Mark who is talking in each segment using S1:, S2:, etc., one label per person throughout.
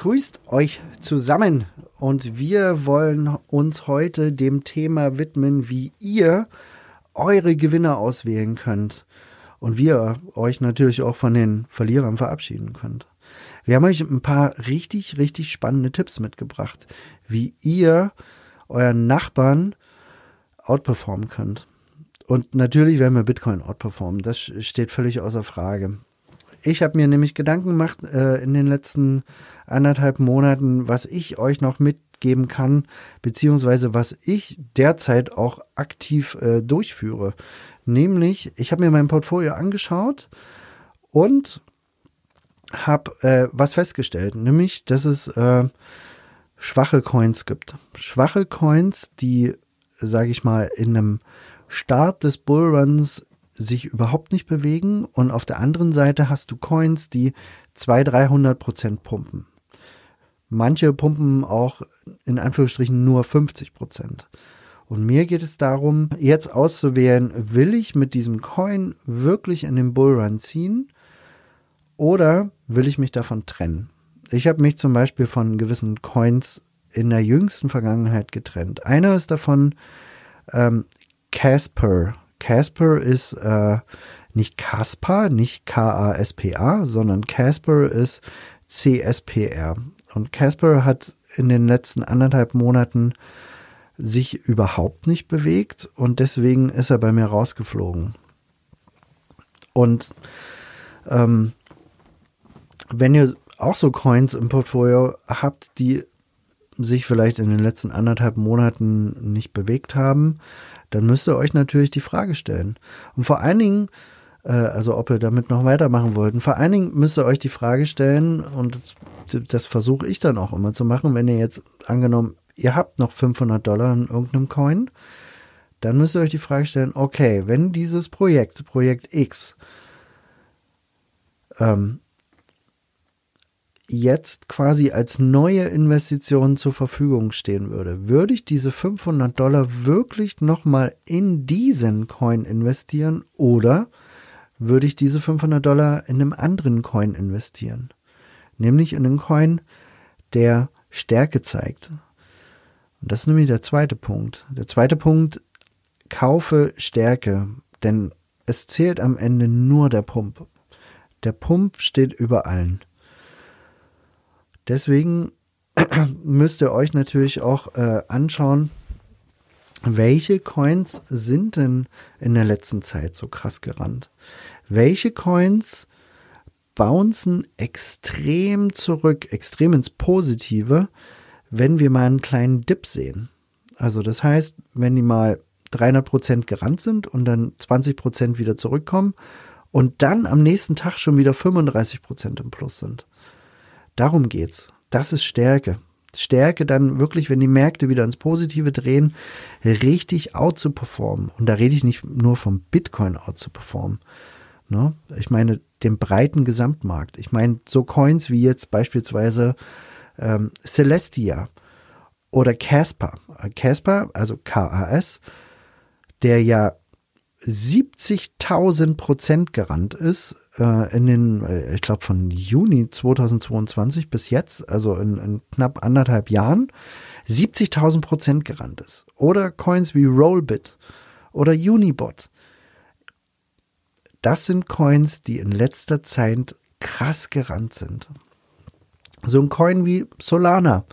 S1: grüßt euch zusammen und wir wollen uns heute dem Thema widmen, wie ihr eure Gewinner auswählen könnt und wie ihr euch natürlich auch von den Verlierern verabschieden könnt. Wir haben euch ein paar richtig, richtig spannende Tipps mitgebracht, wie ihr euren Nachbarn outperformen könnt. Und natürlich werden wir Bitcoin outperformen. Das steht völlig außer Frage. Ich habe mir nämlich Gedanken gemacht äh, in den letzten anderthalb Monaten, was ich euch noch mitgeben kann, beziehungsweise was ich derzeit auch aktiv äh, durchführe. Nämlich, ich habe mir mein Portfolio angeschaut und habe äh, was festgestellt, nämlich, dass es äh, schwache Coins gibt. Schwache Coins, die, sage ich mal, in einem Start des Bullruns sich überhaupt nicht bewegen und auf der anderen Seite hast du Coins, die 200, 300 Prozent pumpen. Manche pumpen auch in Anführungsstrichen nur 50 Prozent. Und mir geht es darum, jetzt auszuwählen, will ich mit diesem Coin wirklich in den Bullrun ziehen oder will ich mich davon trennen? Ich habe mich zum Beispiel von gewissen Coins in der jüngsten Vergangenheit getrennt. Einer ist davon ähm, Casper Casper ist äh, nicht Casper, nicht K-A-S-P-A, sondern Casper ist C-S-P-R. Und Casper hat in den letzten anderthalb Monaten sich überhaupt nicht bewegt und deswegen ist er bei mir rausgeflogen. Und ähm, wenn ihr auch so Coins im Portfolio habt, die sich vielleicht in den letzten anderthalb Monaten nicht bewegt haben, dann müsst ihr euch natürlich die Frage stellen. Und vor allen Dingen, äh, also ob ihr damit noch weitermachen wollt, vor allen Dingen müsst ihr euch die Frage stellen, und das, das versuche ich dann auch immer zu machen, wenn ihr jetzt angenommen, ihr habt noch 500 Dollar in irgendeinem Coin, dann müsst ihr euch die Frage stellen, okay, wenn dieses Projekt, Projekt X, ähm, jetzt quasi als neue Investition zur Verfügung stehen würde, würde ich diese 500 Dollar wirklich nochmal in diesen Coin investieren oder würde ich diese 500 Dollar in einem anderen Coin investieren? Nämlich in einen Coin, der Stärke zeigt. Und das ist nämlich der zweite Punkt. Der zweite Punkt, kaufe Stärke, denn es zählt am Ende nur der Pump. Der Pump steht über allen. Deswegen müsst ihr euch natürlich auch äh, anschauen, welche Coins sind denn in der letzten Zeit so krass gerannt? Welche Coins bouncen extrem zurück, extrem ins Positive, wenn wir mal einen kleinen Dip sehen? Also das heißt, wenn die mal 300 Prozent gerannt sind und dann 20 Prozent wieder zurückkommen und dann am nächsten Tag schon wieder 35 Prozent im Plus sind. Darum geht's. Das ist Stärke. Stärke dann wirklich, wenn die Märkte wieder ins Positive drehen, richtig out zu performen. Und da rede ich nicht nur vom Bitcoin out zu performen. Ne? Ich meine den breiten Gesamtmarkt. Ich meine so Coins wie jetzt beispielsweise ähm, Celestia oder Casper. Casper, also K-A-S, der ja 70.000 Prozent gerannt ist äh, in den, äh, ich glaube von Juni 2022 bis jetzt, also in, in knapp anderthalb Jahren, 70.000 Prozent gerannt ist. Oder Coins wie Rollbit oder Unibot. Das sind Coins, die in letzter Zeit krass gerannt sind. So ein Coin wie Solana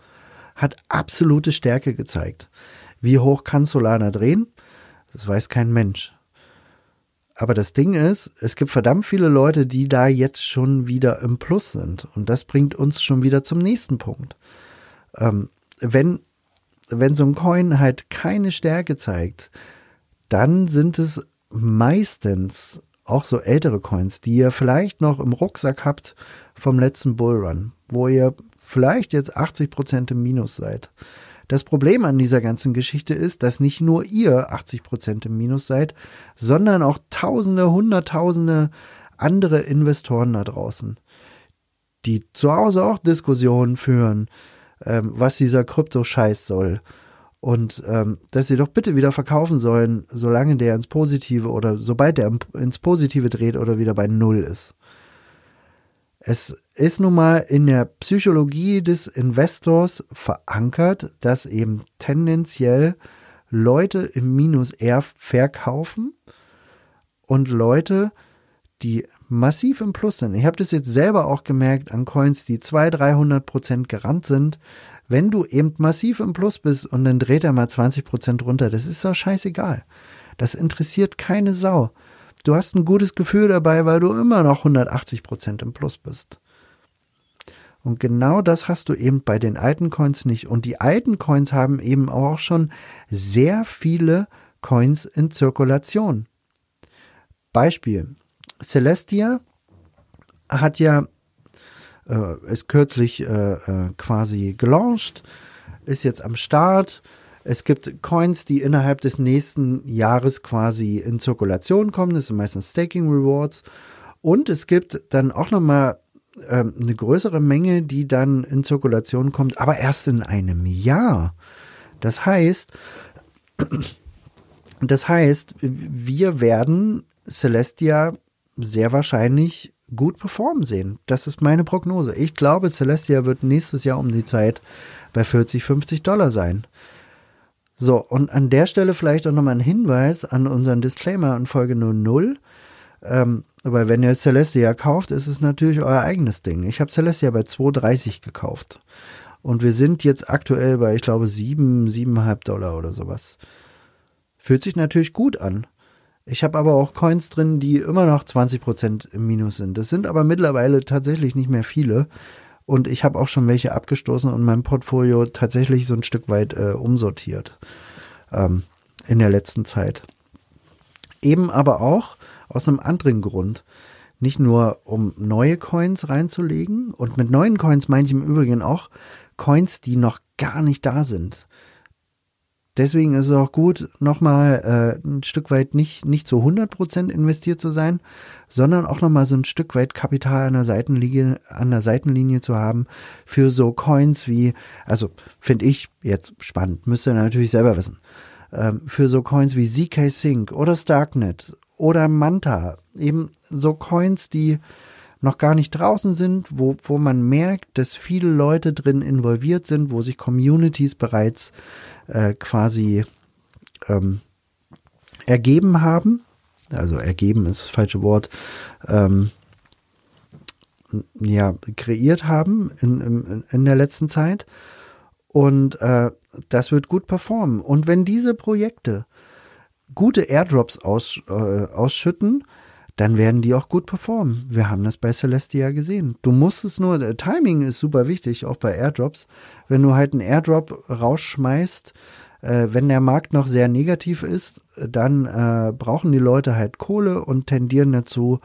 S1: hat absolute Stärke gezeigt. Wie hoch kann Solana drehen? Das weiß kein Mensch. Aber das Ding ist, es gibt verdammt viele Leute, die da jetzt schon wieder im Plus sind. Und das bringt uns schon wieder zum nächsten Punkt. Ähm, wenn, wenn so ein Coin halt keine Stärke zeigt, dann sind es meistens auch so ältere Coins, die ihr vielleicht noch im Rucksack habt vom letzten Bullrun, wo ihr vielleicht jetzt 80 Prozent im Minus seid. Das Problem an dieser ganzen Geschichte ist, dass nicht nur ihr 80 Prozent im Minus seid, sondern auch Tausende, Hunderttausende andere Investoren da draußen, die zu Hause auch Diskussionen führen, ähm, was dieser Krypto-Scheiß soll. Und ähm, dass sie doch bitte wieder verkaufen sollen, solange der ins Positive oder sobald der ins Positive dreht oder wieder bei Null ist. Es ist nun mal in der Psychologie des Investors verankert, dass eben tendenziell Leute im Minus eher verkaufen und Leute, die massiv im Plus sind. Ich habe das jetzt selber auch gemerkt an Coins, die 200, 300 Prozent gerannt sind. Wenn du eben massiv im Plus bist und dann dreht er mal 20 Prozent runter, das ist doch scheißegal. Das interessiert keine Sau. Du hast ein gutes Gefühl dabei, weil du immer noch 180 Prozent im Plus bist. Und genau das hast du eben bei den alten Coins nicht. Und die alten Coins haben eben auch schon sehr viele Coins in Zirkulation. Beispiel. Celestia hat ja, äh, ist kürzlich äh, äh, quasi gelauncht, ist jetzt am Start. Es gibt Coins, die innerhalb des nächsten Jahres quasi in Zirkulation kommen. Das sind meistens Staking Rewards. Und es gibt dann auch nochmal ähm, eine größere Menge, die dann in Zirkulation kommt, aber erst in einem Jahr. Das heißt, das heißt, wir werden Celestia sehr wahrscheinlich gut performen sehen. Das ist meine Prognose. Ich glaube, Celestia wird nächstes Jahr um die Zeit bei 40, 50 Dollar sein. So, und an der Stelle vielleicht auch nochmal ein Hinweis an unseren Disclaimer in Folge 00. Ähm, aber wenn ihr Celestia kauft, ist es natürlich euer eigenes Ding. Ich habe Celestia bei 2,30 gekauft. Und wir sind jetzt aktuell bei, ich glaube, 7, 7,5 Dollar oder sowas. Fühlt sich natürlich gut an. Ich habe aber auch Coins drin, die immer noch 20% im Minus sind. Das sind aber mittlerweile tatsächlich nicht mehr viele. Und ich habe auch schon welche abgestoßen und mein Portfolio tatsächlich so ein Stück weit äh, umsortiert ähm, in der letzten Zeit. Eben aber auch aus einem anderen Grund. Nicht nur, um neue Coins reinzulegen. Und mit neuen Coins meine ich im Übrigen auch Coins, die noch gar nicht da sind. Deswegen ist es auch gut, nochmal äh, ein Stück weit nicht, nicht zu 100% investiert zu sein, sondern auch nochmal so ein Stück weit Kapital an der Seitenlinie, an der Seitenlinie zu haben für so Coins wie, also finde ich jetzt spannend, müsst ihr natürlich selber wissen, ähm, für so Coins wie ZK Sync oder Starknet oder Manta, eben so Coins, die noch gar nicht draußen sind, wo, wo man merkt, dass viele Leute drin involviert sind, wo sich Communities bereits äh, quasi ähm, ergeben haben. Also ergeben ist das falsche Wort. Ähm, ja, kreiert haben in, in, in der letzten Zeit. Und äh, das wird gut performen. Und wenn diese Projekte gute Airdrops aus, äh, ausschütten, dann werden die auch gut performen. Wir haben das bei Celestia gesehen. Du musst es nur, äh, Timing ist super wichtig, auch bei Airdrops. Wenn du halt einen Airdrop rausschmeißt, äh, wenn der Markt noch sehr negativ ist, dann äh, brauchen die Leute halt Kohle und tendieren dazu,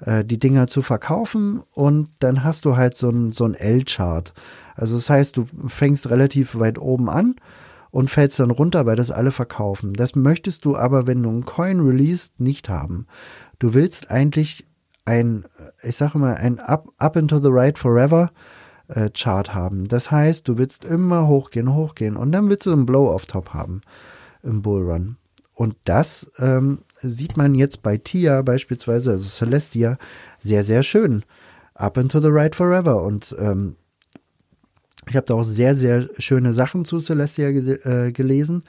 S1: äh, die Dinger zu verkaufen und dann hast du halt so ein, so ein L-Chart. Also das heißt, du fängst relativ weit oben an und fällst dann runter, weil das alle verkaufen. Das möchtest du aber, wenn du einen Coin released, nicht haben. Du willst eigentlich ein, ich sage mal, ein Up, Up into the Right Forever äh, Chart haben. Das heißt, du willst immer hochgehen, hochgehen und dann willst du einen Blow-off-Top haben im Bullrun. Und das ähm, sieht man jetzt bei Tia beispielsweise, also Celestia, sehr, sehr schön. Up into the Right Forever. Und ähm, ich habe da auch sehr, sehr schöne Sachen zu Celestia äh, gelesen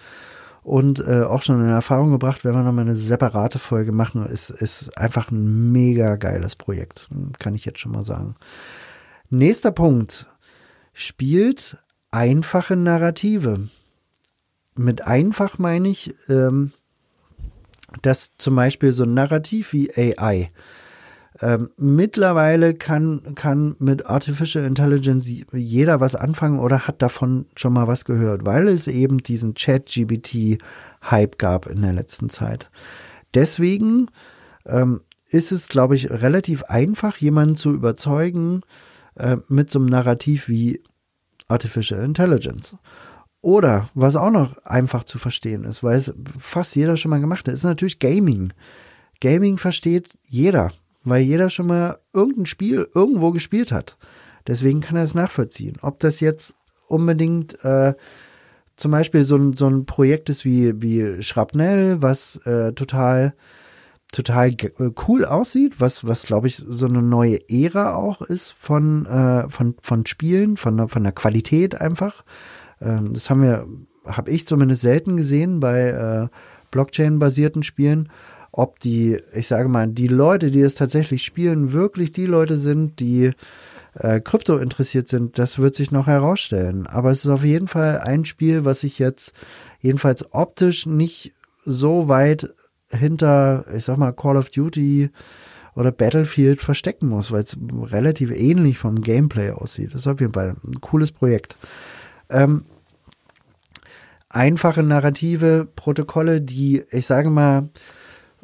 S1: und äh, auch schon in Erfahrung gebracht, wenn wir nochmal eine separate Folge machen, ist, ist einfach ein mega geiles Projekt, kann ich jetzt schon mal sagen. Nächster Punkt. Spielt einfache Narrative. Mit einfach meine ich, ähm, dass zum Beispiel so ein Narrativ wie AI ähm, mittlerweile kann, kann mit Artificial Intelligence jeder was anfangen oder hat davon schon mal was gehört, weil es eben diesen Chat-GBT-Hype gab in der letzten Zeit. Deswegen ähm, ist es, glaube ich, relativ einfach, jemanden zu überzeugen äh, mit so einem Narrativ wie Artificial Intelligence. Oder was auch noch einfach zu verstehen ist, weil es fast jeder schon mal gemacht hat, ist natürlich Gaming. Gaming versteht jeder, weil jeder schon mal irgendein Spiel irgendwo gespielt hat. Deswegen kann er es nachvollziehen. Ob das jetzt unbedingt äh, zum Beispiel so ein, so ein Projekt ist wie, wie Schrapnell, was äh, total total äh, cool aussieht, was, was glaube ich so eine neue Ära auch ist von, äh, von, von Spielen, von, von der Qualität einfach. Ähm, das haben wir, habe ich zumindest selten gesehen bei äh, Blockchain-basierten Spielen. Ob die, ich sage mal, die Leute, die es tatsächlich spielen, wirklich die Leute sind, die äh, Krypto interessiert sind, das wird sich noch herausstellen. Aber es ist auf jeden Fall ein Spiel, was sich jetzt jedenfalls optisch nicht so weit hinter, ich sag mal, Call of Duty oder Battlefield verstecken muss, weil es relativ ähnlich vom Gameplay aussieht. Das ist auf jeden Fall ein cooles Projekt. Ähm, einfache narrative Protokolle, die, ich sage mal,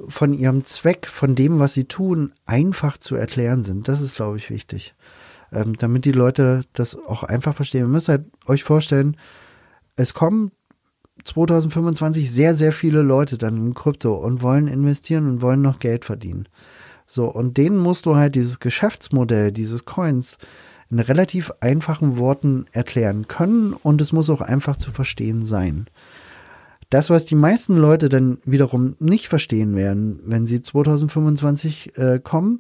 S1: von ihrem Zweck, von dem, was sie tun, einfach zu erklären sind. Das ist, glaube ich, wichtig. Ähm, damit die Leute das auch einfach verstehen. Ihr müsst halt euch vorstellen, es kommen 2025 sehr, sehr viele Leute dann in Krypto und wollen investieren und wollen noch Geld verdienen. So, und denen musst du halt dieses Geschäftsmodell, dieses Coins in relativ einfachen Worten erklären können und es muss auch einfach zu verstehen sein. Das, was die meisten Leute dann wiederum nicht verstehen werden, wenn sie 2025 äh, kommen,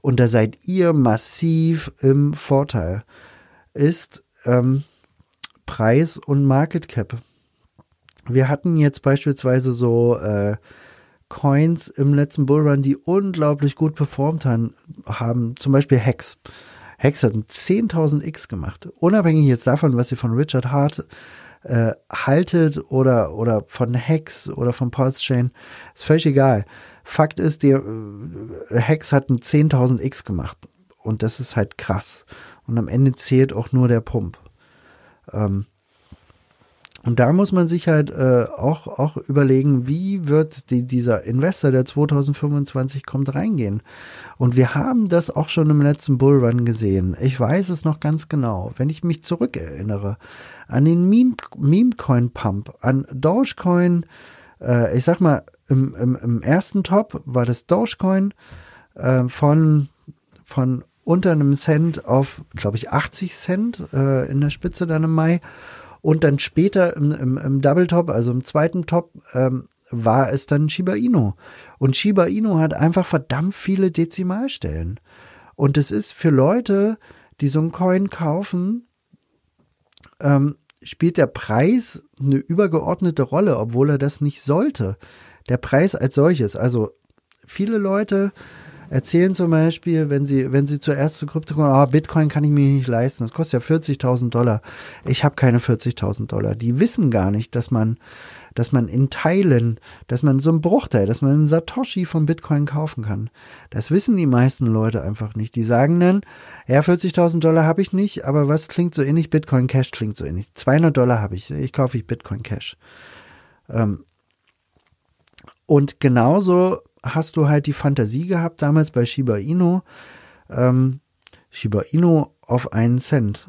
S1: und da seid ihr massiv im Vorteil, ist ähm, Preis und Market Cap. Wir hatten jetzt beispielsweise so äh, Coins im letzten Bullrun, die unglaublich gut performt haben, haben zum Beispiel Hex. Hex hat ein 10.000 X gemacht. Unabhängig jetzt davon, was ihr von Richard Hart äh, haltet oder, oder von Hex oder von Pulse Chain, ist völlig egal. Fakt ist, der äh, Hex hat ein 10.000 X gemacht. Und das ist halt krass. Und am Ende zählt auch nur der Pump. Ähm, und da muss man sich halt äh, auch, auch überlegen, wie wird die, dieser Investor, der 2025 kommt, reingehen. Und wir haben das auch schon im letzten Bullrun gesehen. Ich weiß es noch ganz genau. Wenn ich mich zurückerinnere an den Meme-Coin-Pump, an Dogecoin, äh, ich sag mal, im, im, im ersten Top war das Dogecoin äh, von, von unter einem Cent auf, glaube ich, 80 Cent äh, in der Spitze dann im Mai. Und dann später im, im, im Double Top, also im zweiten Top, ähm, war es dann Shiba Inu. Und Shiba Inu hat einfach verdammt viele Dezimalstellen. Und es ist für Leute, die so einen Coin kaufen, ähm, spielt der Preis eine übergeordnete Rolle, obwohl er das nicht sollte. Der Preis als solches. Also viele Leute erzählen zum Beispiel, wenn sie, wenn sie zuerst zu Krypto kommen, ah, Bitcoin kann ich mir nicht leisten, das kostet ja 40.000 Dollar. Ich habe keine 40.000 Dollar. Die wissen gar nicht, dass man, dass man in Teilen, dass man so einen Bruchteil, dass man einen Satoshi von Bitcoin kaufen kann. Das wissen die meisten Leute einfach nicht. Die sagen dann, ja, 40.000 Dollar habe ich nicht, aber was klingt so ähnlich? Bitcoin Cash klingt so ähnlich. 200 Dollar habe ich, ich kaufe ich Bitcoin Cash. Ähm, und genauso hast du halt die Fantasie gehabt, damals bei Shiba Inu, ähm, Shiba Inu auf einen Cent.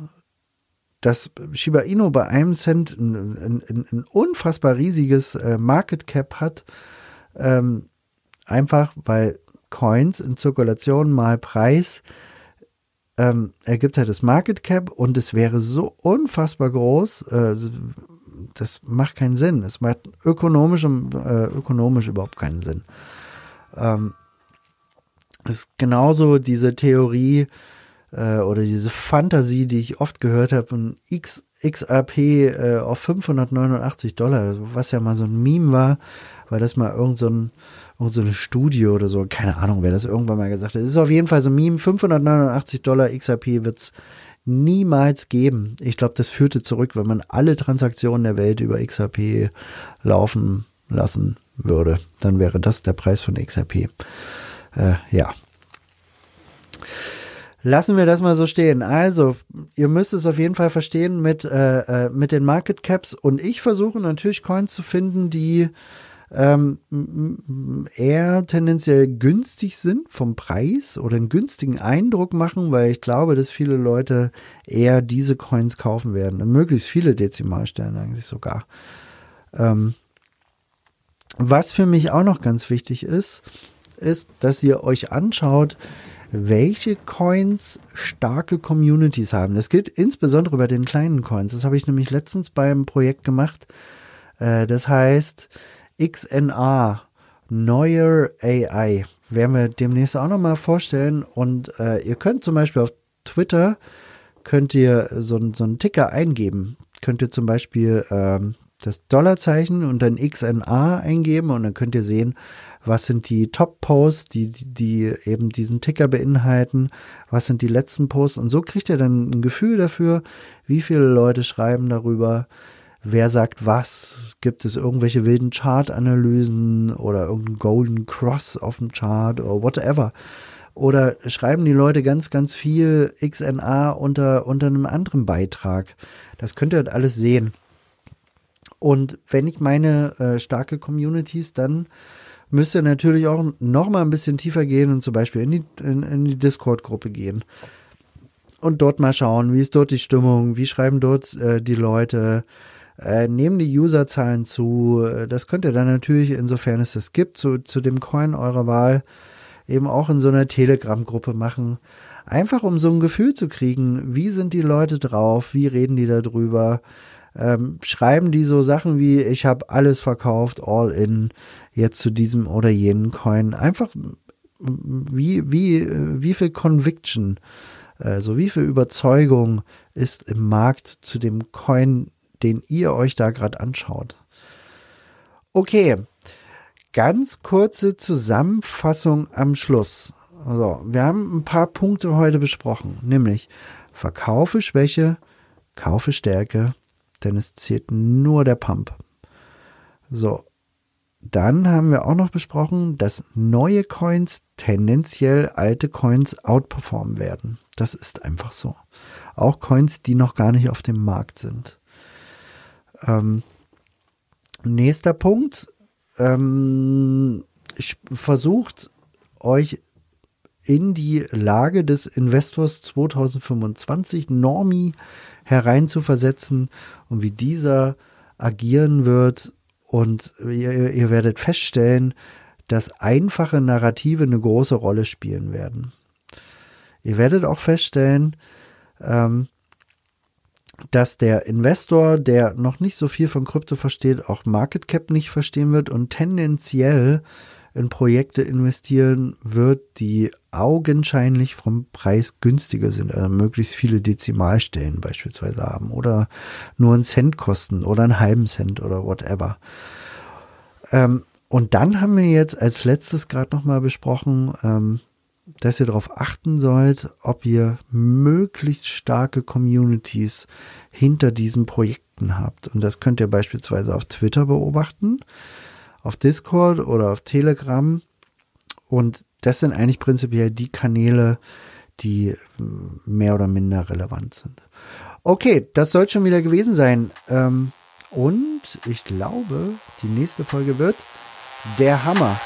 S1: Dass Shiba Inu bei einem Cent ein, ein, ein, ein unfassbar riesiges äh, Market Cap hat, ähm, einfach weil Coins in Zirkulation mal Preis ähm, ergibt halt das Market Cap und es wäre so unfassbar groß, äh, das macht keinen Sinn. Es macht ökonomisch, äh, ökonomisch überhaupt keinen Sinn. Ähm, ist genauso diese Theorie äh, oder diese Fantasie, die ich oft gehört habe, ein X, XRP äh, auf 589 Dollar, was ja mal so ein Meme war, weil das mal irgend so ein irgend so eine Studie oder so, keine Ahnung, wer das irgendwann mal gesagt hat. Es ist auf jeden Fall so ein Meme, 589 Dollar XRP wird's niemals geben. Ich glaube, das führte zurück, wenn man alle Transaktionen der Welt über XRP laufen lassen würde. Dann wäre das der Preis von XRP. Äh, ja. Lassen wir das mal so stehen. Also, ihr müsst es auf jeden Fall verstehen mit, äh, äh, mit den Market Caps. Und ich versuche natürlich Coins zu finden, die ähm, eher tendenziell günstig sind vom Preis oder einen günstigen Eindruck machen, weil ich glaube, dass viele Leute eher diese Coins kaufen werden. Und möglichst viele Dezimalstellen eigentlich sogar. Ähm, was für mich auch noch ganz wichtig ist, ist, dass ihr euch anschaut, welche Coins starke Communities haben. Das gilt insbesondere bei den kleinen Coins. Das habe ich nämlich letztens beim Projekt gemacht. Äh, das heißt XNA, Neuer AI. Werden wir demnächst auch nochmal vorstellen. Und äh, ihr könnt zum Beispiel auf Twitter, könnt ihr so, so einen Ticker eingeben. Könnt ihr zum Beispiel ähm, das Dollarzeichen und dann XNA eingeben und dann könnt ihr sehen, was sind die Top-Posts, die, die, die eben diesen Ticker beinhalten, was sind die letzten Posts und so kriegt ihr dann ein Gefühl dafür, wie viele Leute schreiben darüber, wer sagt was, gibt es irgendwelche wilden Chart-Analysen oder irgendeinen Golden Cross auf dem Chart oder whatever. Oder schreiben die Leute ganz, ganz viel XNA unter, unter einem anderen Beitrag. Das könnt ihr halt alles sehen. Und wenn ich meine äh, starke Communities dann müsst ihr natürlich auch noch mal ein bisschen tiefer gehen und zum Beispiel in die, in, in die Discord-Gruppe gehen. Und dort mal schauen, wie ist dort die Stimmung, wie schreiben dort äh, die Leute, äh, nehmen die Userzahlen zu. Das könnt ihr dann natürlich, insofern es das gibt, zu, zu dem Coin eurer Wahl, eben auch in so einer Telegram-Gruppe machen. Einfach um so ein Gefühl zu kriegen, wie sind die Leute drauf, wie reden die darüber, ähm, schreiben die so Sachen wie, ich habe alles verkauft, all in, jetzt zu diesem oder jenen Coin. Einfach wie, wie, wie viel Conviction, also wie viel Überzeugung ist im Markt zu dem Coin, den ihr euch da gerade anschaut. Okay, ganz kurze Zusammenfassung am Schluss. Also, wir haben ein paar Punkte heute besprochen, nämlich verkaufe Schwäche, kaufe Stärke, denn es zählt nur der Pump. So, dann haben wir auch noch besprochen, dass neue Coins tendenziell alte Coins outperformen werden. Das ist einfach so. Auch Coins, die noch gar nicht auf dem Markt sind. Ähm, nächster Punkt. Ähm, versucht euch in die Lage des Investors 2025 Normi hereinzuversetzen und wie dieser agieren wird. Und ihr, ihr werdet feststellen, dass einfache Narrative eine große Rolle spielen werden. Ihr werdet auch feststellen, ähm, dass der Investor, der noch nicht so viel von Krypto versteht, auch Market Cap nicht verstehen wird und tendenziell in Projekte investieren wird, die augenscheinlich vom Preis günstiger sind, also möglichst viele Dezimalstellen beispielsweise haben oder nur einen Cent kosten oder einen halben Cent oder whatever. Ähm, und dann haben wir jetzt als letztes gerade nochmal besprochen, ähm, dass ihr darauf achten sollt, ob ihr möglichst starke Communities hinter diesen Projekten habt. Und das könnt ihr beispielsweise auf Twitter beobachten auf Discord oder auf Telegram. Und das sind eigentlich prinzipiell die Kanäle, die mehr oder minder relevant sind. Okay, das soll schon wieder gewesen sein. Ähm, und ich glaube, die nächste Folge wird der Hammer.